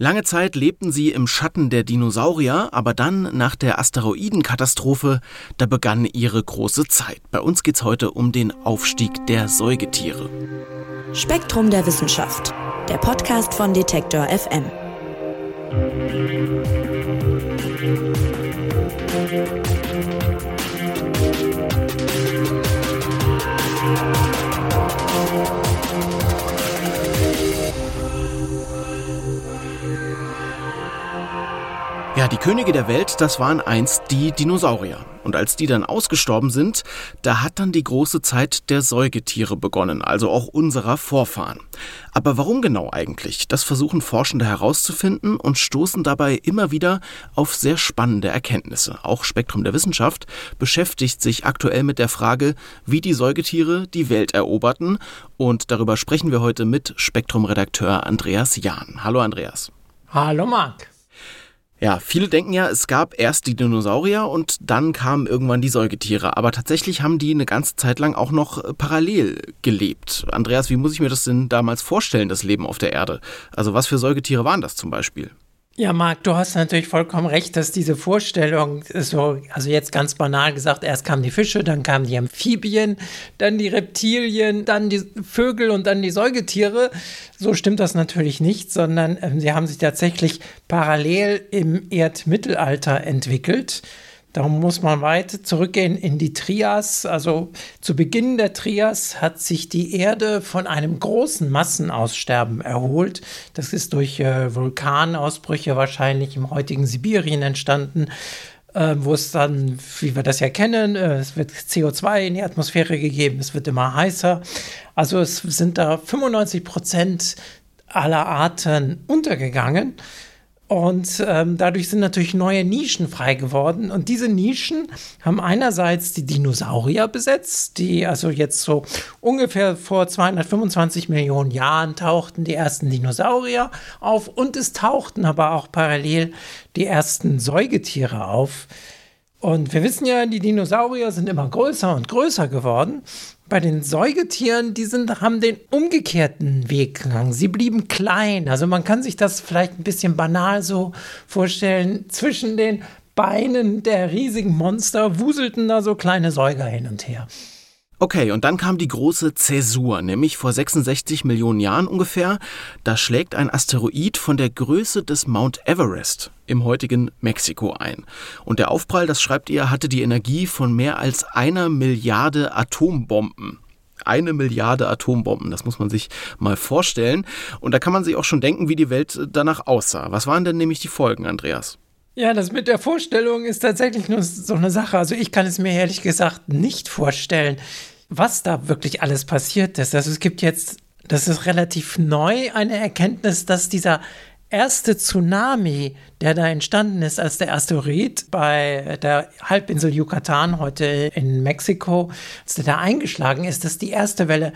Lange Zeit lebten sie im Schatten der Dinosaurier, aber dann nach der Asteroidenkatastrophe, da begann ihre große Zeit. Bei uns geht's heute um den Aufstieg der Säugetiere. Spektrum der Wissenschaft, der Podcast von Detektor FM. Die Könige der Welt, das waren einst die Dinosaurier. Und als die dann ausgestorben sind, da hat dann die große Zeit der Säugetiere begonnen, also auch unserer Vorfahren. Aber warum genau eigentlich? Das versuchen Forschende herauszufinden und stoßen dabei immer wieder auf sehr spannende Erkenntnisse. Auch Spektrum der Wissenschaft beschäftigt sich aktuell mit der Frage, wie die Säugetiere die Welt eroberten. Und darüber sprechen wir heute mit Spektrum-Redakteur Andreas Jahn. Hallo Andreas. Hallo Marc. Ja, viele denken ja, es gab erst die Dinosaurier und dann kamen irgendwann die Säugetiere. Aber tatsächlich haben die eine ganze Zeit lang auch noch äh, parallel gelebt. Andreas, wie muss ich mir das denn damals vorstellen, das Leben auf der Erde? Also was für Säugetiere waren das zum Beispiel? Ja, Marc, du hast natürlich vollkommen recht, dass diese Vorstellung so, also jetzt ganz banal gesagt, erst kamen die Fische, dann kamen die Amphibien, dann die Reptilien, dann die Vögel und dann die Säugetiere. So stimmt das natürlich nicht, sondern äh, sie haben sich tatsächlich parallel im Erdmittelalter entwickelt. Darum muss man weit zurückgehen in die Trias. Also zu Beginn der Trias hat sich die Erde von einem großen Massenaussterben erholt. Das ist durch äh, Vulkanausbrüche wahrscheinlich im heutigen Sibirien entstanden. Äh, wo es dann, wie wir das ja kennen, äh, es wird CO2 in die Atmosphäre gegeben, es wird immer heißer. Also es sind da 95 Prozent aller Arten untergegangen. Und ähm, dadurch sind natürlich neue Nischen frei geworden. Und diese Nischen haben einerseits die Dinosaurier besetzt, die also jetzt so ungefähr vor 225 Millionen Jahren tauchten die ersten Dinosaurier auf und es tauchten aber auch parallel die ersten Säugetiere auf. Und wir wissen ja, die Dinosaurier sind immer größer und größer geworden bei den Säugetieren, die sind, haben den umgekehrten Weg gegangen. Sie blieben klein. Also man kann sich das vielleicht ein bisschen banal so vorstellen. Zwischen den Beinen der riesigen Monster wuselten da so kleine Säuger hin und her. Okay, und dann kam die große Zäsur, nämlich vor 66 Millionen Jahren ungefähr. Da schlägt ein Asteroid von der Größe des Mount Everest im heutigen Mexiko ein. Und der Aufprall, das schreibt ihr, hatte die Energie von mehr als einer Milliarde Atombomben eine Milliarde Atombomben. Das muss man sich mal vorstellen. Und da kann man sich auch schon denken, wie die Welt danach aussah. Was waren denn nämlich die Folgen, Andreas? Ja, das mit der Vorstellung ist tatsächlich nur so eine Sache. Also ich kann es mir ehrlich gesagt nicht vorstellen, was da wirklich alles passiert ist. Also es gibt jetzt, das ist relativ neu, eine Erkenntnis, dass dieser erste Tsunami, der da entstanden ist, als der Asteroid bei der Halbinsel Yucatan heute in Mexiko, als der da eingeschlagen ist, dass die erste Welle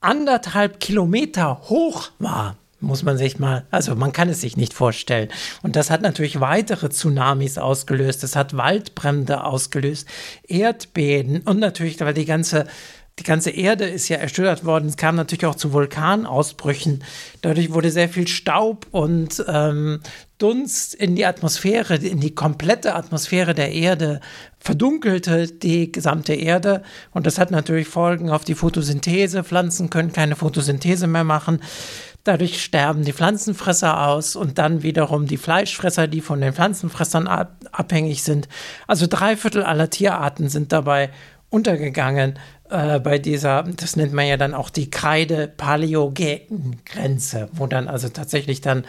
anderthalb Kilometer hoch war muss man sich mal, also man kann es sich nicht vorstellen. Und das hat natürlich weitere Tsunamis ausgelöst, es hat Waldbrände ausgelöst, Erdbeben und natürlich, weil die ganze die ganze Erde ist ja erschüttert worden. Es kam natürlich auch zu Vulkanausbrüchen. Dadurch wurde sehr viel Staub und ähm, Dunst in die Atmosphäre, in die komplette Atmosphäre der Erde, verdunkelte die gesamte Erde. Und das hat natürlich Folgen auf die Photosynthese. Pflanzen können keine Photosynthese mehr machen. Dadurch sterben die Pflanzenfresser aus und dann wiederum die Fleischfresser, die von den Pflanzenfressern ab abhängig sind. Also drei Viertel aller Tierarten sind dabei untergegangen äh, bei dieser, das nennt man ja dann auch die Kreide-Paläogen-Grenze, wo dann also tatsächlich dann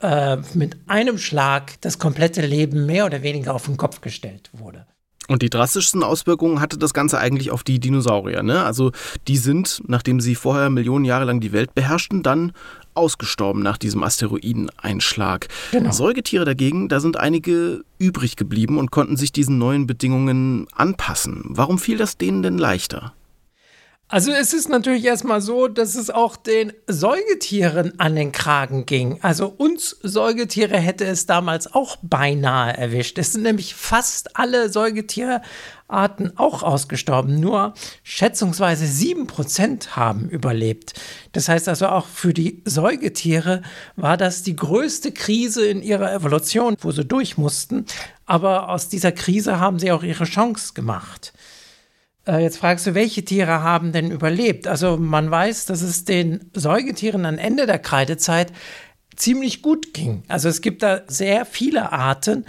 äh, mit einem Schlag das komplette Leben mehr oder weniger auf den Kopf gestellt wurde. Und die drastischsten Auswirkungen hatte das Ganze eigentlich auf die Dinosaurier. Ne? Also die sind, nachdem sie vorher Millionen Jahre lang die Welt beherrschten, dann ausgestorben nach diesem Asteroideneinschlag. Genau. Säugetiere dagegen, da sind einige übrig geblieben und konnten sich diesen neuen Bedingungen anpassen. Warum fiel das denen denn leichter? Also es ist natürlich erstmal so, dass es auch den Säugetieren an den Kragen ging. Also uns Säugetiere hätte es damals auch beinahe erwischt. Es sind nämlich fast alle Säugetierarten auch ausgestorben. Nur schätzungsweise sieben Prozent haben überlebt. Das heißt also auch für die Säugetiere war das die größte Krise in ihrer Evolution, wo sie durch mussten. Aber aus dieser Krise haben sie auch ihre Chance gemacht. Äh, jetzt fragst du, welche Tiere haben denn überlebt? Also man weiß, dass es den Säugetieren am Ende der Kreidezeit ziemlich gut ging. Also es gibt da sehr viele Arten,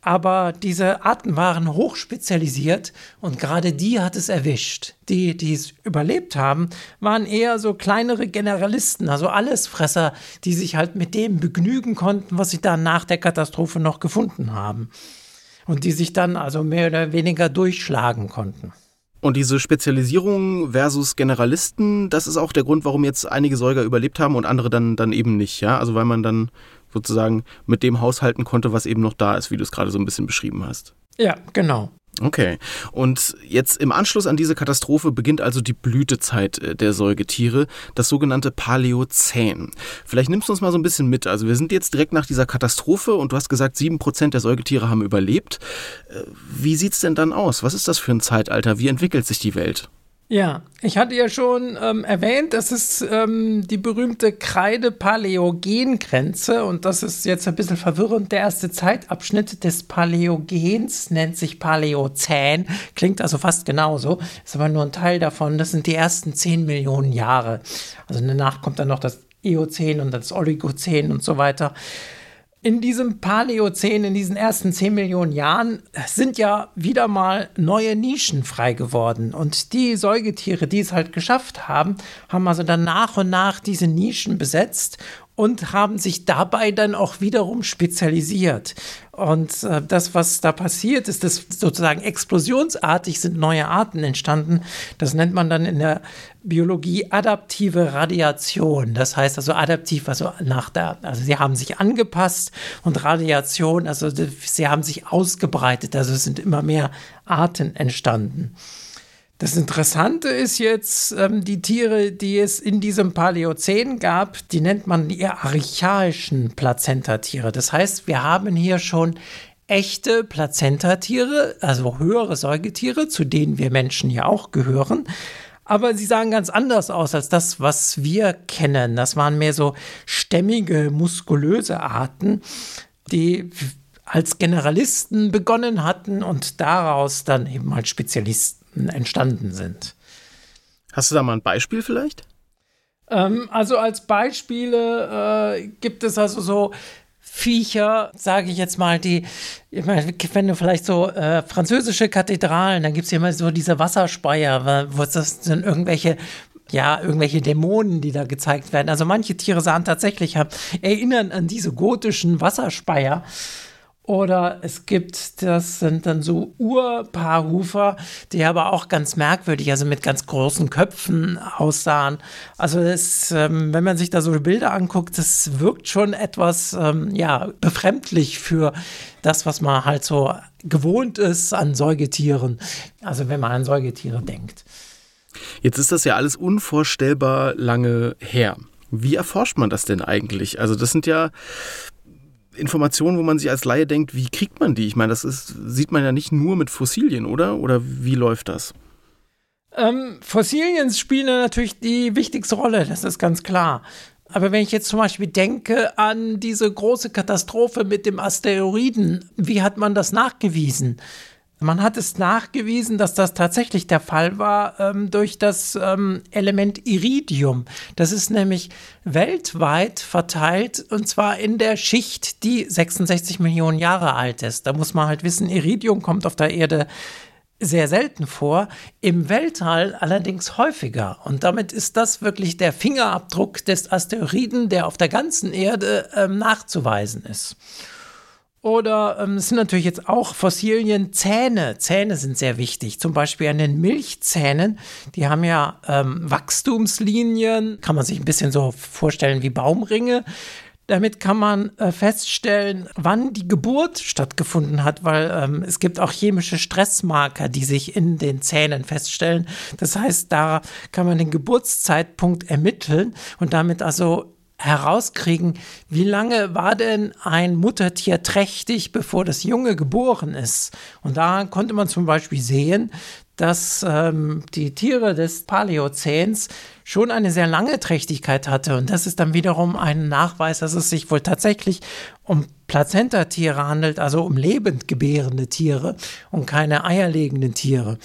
aber diese Arten waren hochspezialisiert und gerade die hat es erwischt. Die, die es überlebt haben, waren eher so kleinere Generalisten, also Allesfresser, die sich halt mit dem begnügen konnten, was sie dann nach der Katastrophe noch gefunden haben. Und die sich dann also mehr oder weniger durchschlagen konnten. Und diese Spezialisierung versus Generalisten, das ist auch der Grund, warum jetzt einige Säuger überlebt haben und andere dann, dann eben nicht, ja? Also weil man dann sozusagen mit dem haushalten konnte, was eben noch da ist, wie du es gerade so ein bisschen beschrieben hast. Ja, genau. Okay. Und jetzt im Anschluss an diese Katastrophe beginnt also die Blütezeit äh, der Säugetiere, das sogenannte Paläozän. Vielleicht nimmst du uns mal so ein bisschen mit. Also wir sind jetzt direkt nach dieser Katastrophe und du hast gesagt, sieben Prozent der Säugetiere haben überlebt. Äh, wie sieht es denn dann aus? Was ist das für ein Zeitalter? Wie entwickelt sich die Welt? Ja, ich hatte ja schon ähm, erwähnt, das ist ähm, die berühmte Kreide-Paläogen-Grenze und das ist jetzt ein bisschen verwirrend. Der erste Zeitabschnitt des Paläogens nennt sich Paläozän, klingt also fast genauso, ist aber nur ein Teil davon. Das sind die ersten 10 Millionen Jahre. Also danach kommt dann noch das Eozän und das Oligozän und so weiter in diesem Paläozän, in diesen ersten 10 Millionen Jahren, sind ja wieder mal neue Nischen frei geworden. Und die Säugetiere, die es halt geschafft haben, haben also dann nach und nach diese Nischen besetzt und haben sich dabei dann auch wiederum spezialisiert. Und äh, das, was da passiert, ist, dass sozusagen explosionsartig sind neue Arten entstanden. Das nennt man dann in der Biologie adaptive Radiation. Das heißt also adaptiv, also nach der, also sie haben sich angepasst und Radiation, also sie haben sich ausgebreitet. Also es sind immer mehr Arten entstanden. Das Interessante ist jetzt, ähm, die Tiere, die es in diesem Paläozän gab, die nennt man die archaischen Plazentatiere. Das heißt, wir haben hier schon echte Plazentatiere, also höhere Säugetiere, zu denen wir Menschen ja auch gehören. Aber sie sahen ganz anders aus als das, was wir kennen. Das waren mehr so stämmige, muskulöse Arten, die als Generalisten begonnen hatten und daraus dann eben als Spezialisten entstanden sind. Hast du da mal ein Beispiel vielleicht? Ähm, also als Beispiele äh, gibt es also so Viecher, sage ich jetzt mal, die, ich meine, wenn du vielleicht so äh, französische Kathedralen, dann gibt es ja immer so diese Wasserspeier, wo das sind irgendwelche ja, irgendwelche Dämonen, die da gezeigt werden. Also manche Tiere sahen tatsächlich, erinnern an diese gotischen Wasserspeier. Oder es gibt, das sind dann so Urpaarhufer, die aber auch ganz merkwürdig, also mit ganz großen Köpfen aussahen. Also das, ähm, wenn man sich da so Bilder anguckt, das wirkt schon etwas, ähm, ja, befremdlich für das, was man halt so gewohnt ist an Säugetieren. Also wenn man an Säugetiere denkt. Jetzt ist das ja alles unvorstellbar lange her. Wie erforscht man das denn eigentlich? Also das sind ja Informationen, wo man sich als Laie denkt, wie kriegt man die? Ich meine, das ist, sieht man ja nicht nur mit Fossilien, oder? Oder wie läuft das? Ähm, Fossilien spielen natürlich die wichtigste Rolle, das ist ganz klar. Aber wenn ich jetzt zum Beispiel denke an diese große Katastrophe mit dem Asteroiden, wie hat man das nachgewiesen? Man hat es nachgewiesen, dass das tatsächlich der Fall war ähm, durch das ähm, Element Iridium. Das ist nämlich weltweit verteilt und zwar in der Schicht, die 66 Millionen Jahre alt ist. Da muss man halt wissen, Iridium kommt auf der Erde sehr selten vor, im Weltall allerdings häufiger. Und damit ist das wirklich der Fingerabdruck des Asteroiden, der auf der ganzen Erde ähm, nachzuweisen ist. Oder ähm, es sind natürlich jetzt auch Fossilien, Zähne. Zähne sind sehr wichtig. Zum Beispiel an den Milchzähnen. Die haben ja ähm, Wachstumslinien, kann man sich ein bisschen so vorstellen wie Baumringe. Damit kann man äh, feststellen, wann die Geburt stattgefunden hat, weil ähm, es gibt auch chemische Stressmarker, die sich in den Zähnen feststellen. Das heißt, da kann man den Geburtszeitpunkt ermitteln und damit also herauskriegen, wie lange war denn ein Muttertier trächtig, bevor das Junge geboren ist. Und da konnte man zum Beispiel sehen, dass ähm, die Tiere des Paläozäns schon eine sehr lange Trächtigkeit hatte. Und das ist dann wiederum ein Nachweis, dass es sich wohl tatsächlich um Plazentatiere handelt, also um lebend gebärende Tiere und keine eierlegenden Tiere,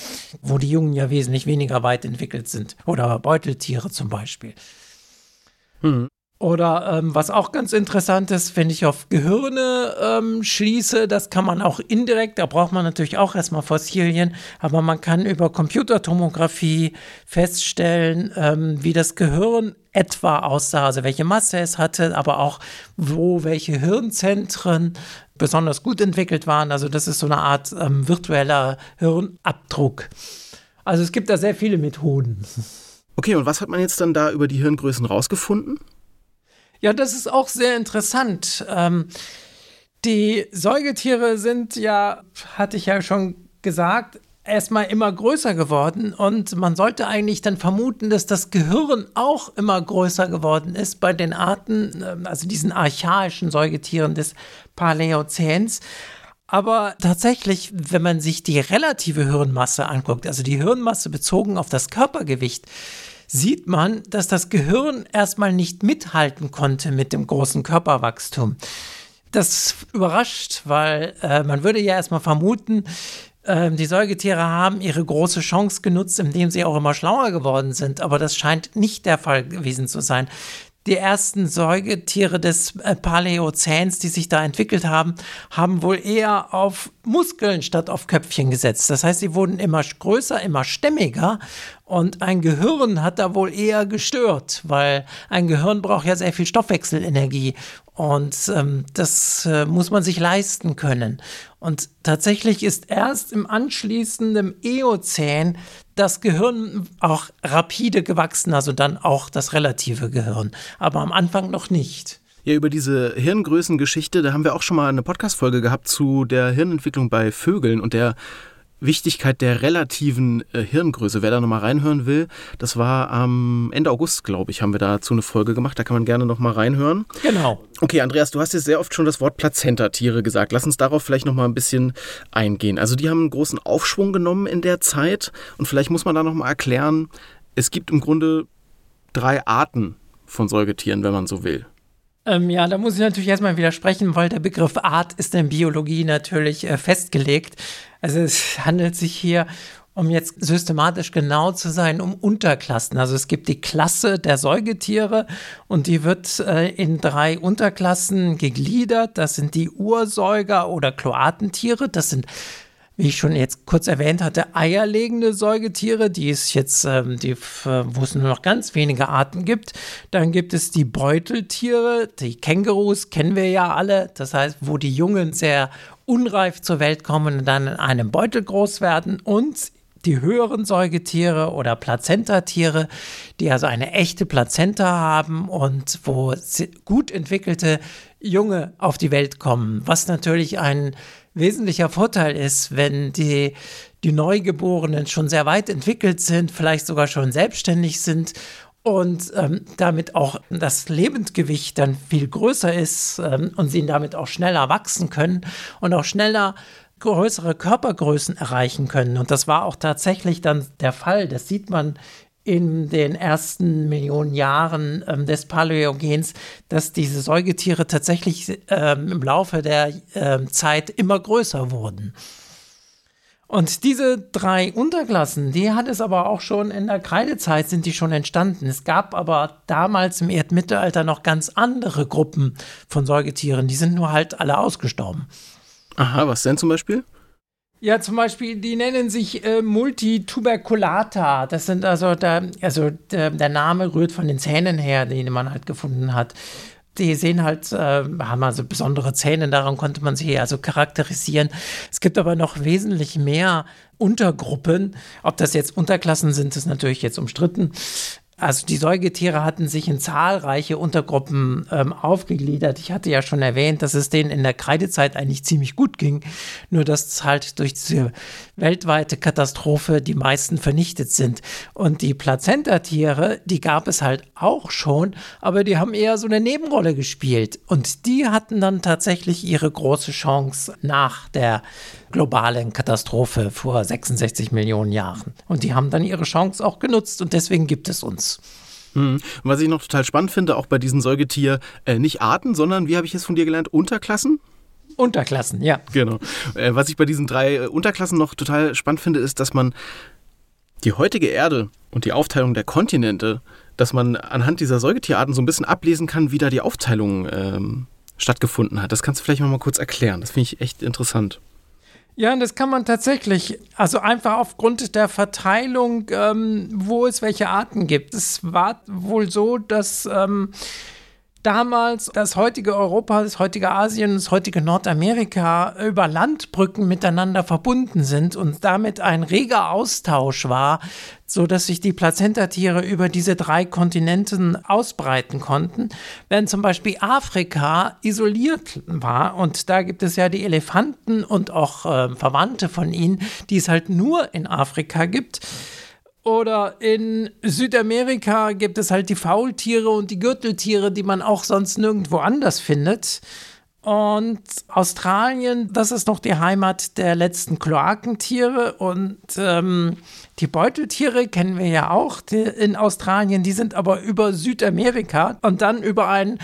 wo die Jungen ja wesentlich weniger weit entwickelt sind. Oder Beuteltiere zum Beispiel. Hm. Oder ähm, was auch ganz interessant ist, wenn ich auf Gehirne ähm, schließe, das kann man auch indirekt, da braucht man natürlich auch erstmal Fossilien, aber man kann über Computertomographie feststellen, ähm, wie das Gehirn etwa aussah, also welche Masse es hatte, aber auch wo welche Hirnzentren besonders gut entwickelt waren. Also das ist so eine Art ähm, virtueller Hirnabdruck. Also es gibt da sehr viele Methoden. Okay, und was hat man jetzt dann da über die Hirngrößen rausgefunden? Ja, das ist auch sehr interessant. Ähm, die Säugetiere sind ja, hatte ich ja schon gesagt, erstmal immer größer geworden und man sollte eigentlich dann vermuten, dass das Gehirn auch immer größer geworden ist bei den Arten, ähm, also diesen archaischen Säugetieren des Paläozäns. Aber tatsächlich, wenn man sich die relative Hirnmasse anguckt, also die Hirnmasse bezogen auf das Körpergewicht, sieht man, dass das Gehirn erstmal nicht mithalten konnte mit dem großen Körperwachstum. Das überrascht, weil äh, man würde ja erstmal vermuten, äh, die Säugetiere haben ihre große Chance genutzt, indem sie auch immer schlauer geworden sind. Aber das scheint nicht der Fall gewesen zu sein die ersten Säugetiere des äh, Paläozäns, die sich da entwickelt haben, haben wohl eher auf Muskeln statt auf Köpfchen gesetzt. Das heißt, sie wurden immer größer, immer stämmiger und ein Gehirn hat da wohl eher gestört, weil ein Gehirn braucht ja sehr viel Stoffwechselenergie und ähm, das äh, muss man sich leisten können. Und tatsächlich ist erst im anschließenden Eozän das Gehirn auch rapide gewachsen, also dann auch das relative Gehirn, aber am Anfang noch nicht. Ja, über diese Hirngrößengeschichte, da haben wir auch schon mal eine Podcast-Folge gehabt zu der Hirnentwicklung bei Vögeln und der Wichtigkeit der relativen äh, Hirngröße. Wer da nochmal reinhören will, das war am Ende August, glaube ich, haben wir dazu eine Folge gemacht. Da kann man gerne nochmal reinhören. Genau. Okay, Andreas, du hast jetzt sehr oft schon das Wort Plazentatiere gesagt. Lass uns darauf vielleicht nochmal ein bisschen eingehen. Also die haben einen großen Aufschwung genommen in der Zeit und vielleicht muss man da nochmal erklären, es gibt im Grunde drei Arten von Säugetieren, wenn man so will. Ähm, ja, da muss ich natürlich erstmal widersprechen, weil der Begriff Art ist in Biologie natürlich äh, festgelegt. Also es handelt sich hier um jetzt systematisch genau zu sein, um Unterklassen. Also es gibt die Klasse der Säugetiere und die wird äh, in drei Unterklassen gegliedert. Das sind die Ursäuger oder Kloatentiere. Das sind wie ich schon jetzt kurz erwähnt hatte, eierlegende Säugetiere, die es jetzt, ähm, die, wo es nur noch ganz wenige Arten gibt. Dann gibt es die Beuteltiere, die Kängurus kennen wir ja alle. Das heißt, wo die Jungen sehr unreif zur Welt kommen und dann in einem Beutel groß werden. Und die höheren Säugetiere oder Plazentatiere, die also eine echte Plazenta haben und wo gut entwickelte Junge auf die Welt kommen, was natürlich ein wesentlicher Vorteil ist, wenn die, die Neugeborenen schon sehr weit entwickelt sind, vielleicht sogar schon selbstständig sind und ähm, damit auch das Lebendgewicht dann viel größer ist ähm, und sie damit auch schneller wachsen können und auch schneller größere Körpergrößen erreichen können. Und das war auch tatsächlich dann der Fall. Das sieht man in den ersten Millionen Jahren ähm, des Paläogens, dass diese Säugetiere tatsächlich ähm, im Laufe der ähm, Zeit immer größer wurden. Und diese drei Unterklassen, die hat es aber auch schon in der Kreidezeit sind die schon entstanden. Es gab aber damals im Erdmittelalter noch ganz andere Gruppen von Säugetieren. Die sind nur halt alle ausgestorben. Aha, was denn zum Beispiel? Ja, zum Beispiel, die nennen sich äh, Multituberculata. Das sind also, der, also der, der, Name rührt von den Zähnen her, die man halt gefunden hat. Die sehen halt, äh, haben also besondere Zähne, daran konnte man sie also charakterisieren. Es gibt aber noch wesentlich mehr Untergruppen. Ob das jetzt Unterklassen sind, ist natürlich jetzt umstritten. Also die Säugetiere hatten sich in zahlreiche Untergruppen ähm, aufgegliedert. Ich hatte ja schon erwähnt, dass es denen in der Kreidezeit eigentlich ziemlich gut ging, nur dass halt durch diese weltweite Katastrophe die meisten vernichtet sind. Und die Plazentatiere, die gab es halt auch schon, aber die haben eher so eine Nebenrolle gespielt. Und die hatten dann tatsächlich ihre große Chance nach der globalen Katastrophe vor 66 Millionen Jahren. Und die haben dann ihre Chance auch genutzt und deswegen gibt es uns. Hm. Was ich noch total spannend finde, auch bei diesen Säugetier, äh, nicht Arten, sondern, wie habe ich es von dir gelernt, Unterklassen? Unterklassen, ja. Genau. Äh, was ich bei diesen drei äh, Unterklassen noch total spannend finde, ist, dass man die heutige Erde und die Aufteilung der Kontinente, dass man anhand dieser Säugetierarten so ein bisschen ablesen kann, wie da die Aufteilung ähm, stattgefunden hat. Das kannst du vielleicht noch mal kurz erklären. Das finde ich echt interessant. Ja, das kann man tatsächlich. Also einfach aufgrund der Verteilung, ähm, wo es welche Arten gibt. Es war wohl so, dass ähm, damals das heutige Europa, das heutige Asien, das heutige Nordamerika über Landbrücken miteinander verbunden sind und damit ein reger Austausch war, so dass sich die Plazentatiere über diese drei Kontinenten ausbreiten konnten, während zum Beispiel Afrika isoliert war und da gibt es ja die Elefanten und auch äh, Verwandte von ihnen, die es halt nur in Afrika gibt. Oder in Südamerika gibt es halt die Faultiere und die Gürteltiere, die man auch sonst nirgendwo anders findet. Und Australien, das ist noch die Heimat der letzten Kloakentiere. Und ähm, die Beuteltiere kennen wir ja auch in Australien. Die sind aber über Südamerika und dann über einen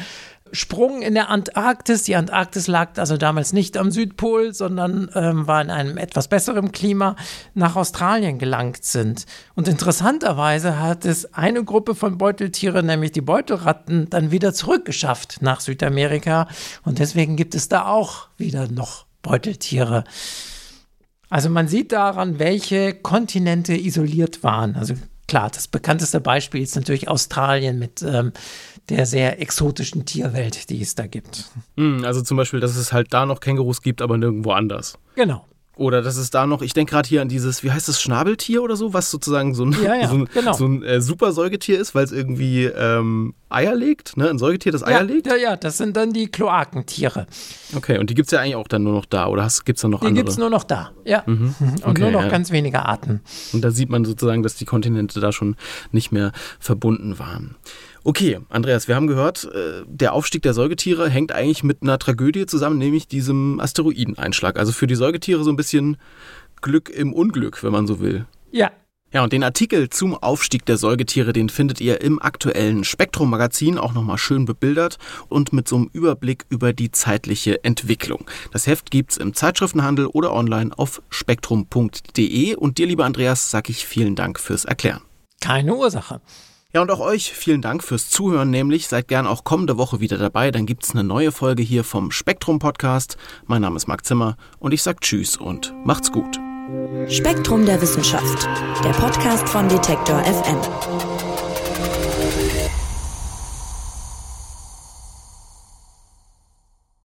Sprung in der Antarktis. Die Antarktis lag also damals nicht am Südpol, sondern ähm, war in einem etwas besseren Klima nach Australien gelangt sind. Und interessanterweise hat es eine Gruppe von Beuteltieren, nämlich die Beutelratten, dann wieder zurückgeschafft nach Südamerika. Und deswegen gibt es da auch wieder noch Beuteltiere. Also man sieht daran, welche Kontinente isoliert waren. Also klar, das bekannteste Beispiel ist natürlich Australien mit ähm, der sehr exotischen Tierwelt, die es da gibt. Hm, also zum Beispiel, dass es halt da noch Kängurus gibt, aber nirgendwo anders. Genau. Oder dass es da noch, ich denke gerade hier an dieses, wie heißt das, Schnabeltier oder so, was sozusagen so ein, ja, ja, so ein, genau. so ein äh, super Säugetier ist, weil es irgendwie ähm, Eier legt, ne? Ein Säugetier, das Eier ja, legt? Ja, ja, das sind dann die Kloakentiere. Okay, und die gibt es ja eigentlich auch dann nur noch da, oder gibt es dann noch die andere? Die gibt es nur noch da, ja. Mhm. Und okay, nur noch ja. ganz wenige Arten. Und da sieht man sozusagen, dass die Kontinente da schon nicht mehr verbunden waren. Okay, Andreas, wir haben gehört, äh, der Aufstieg der Säugetiere hängt eigentlich mit einer Tragödie zusammen, nämlich diesem Asteroideneinschlag. Also für die Säugetiere so ein bisschen Glück im Unglück, wenn man so will. Ja. Ja, und den Artikel zum Aufstieg der Säugetiere, den findet ihr im aktuellen Spektrum-Magazin auch nochmal schön bebildert und mit so einem Überblick über die zeitliche Entwicklung. Das Heft gibt's im Zeitschriftenhandel oder online auf spektrum.de. Und dir, lieber Andreas, sag ich vielen Dank fürs Erklären. Keine Ursache. Ja, und auch euch vielen Dank fürs Zuhören, nämlich seid gern auch kommende Woche wieder dabei, dann gibt's eine neue Folge hier vom Spektrum Podcast. Mein Name ist Marc Zimmer und ich sag Tschüss und macht's gut. Spektrum der Wissenschaft, der Podcast von Detektor FM.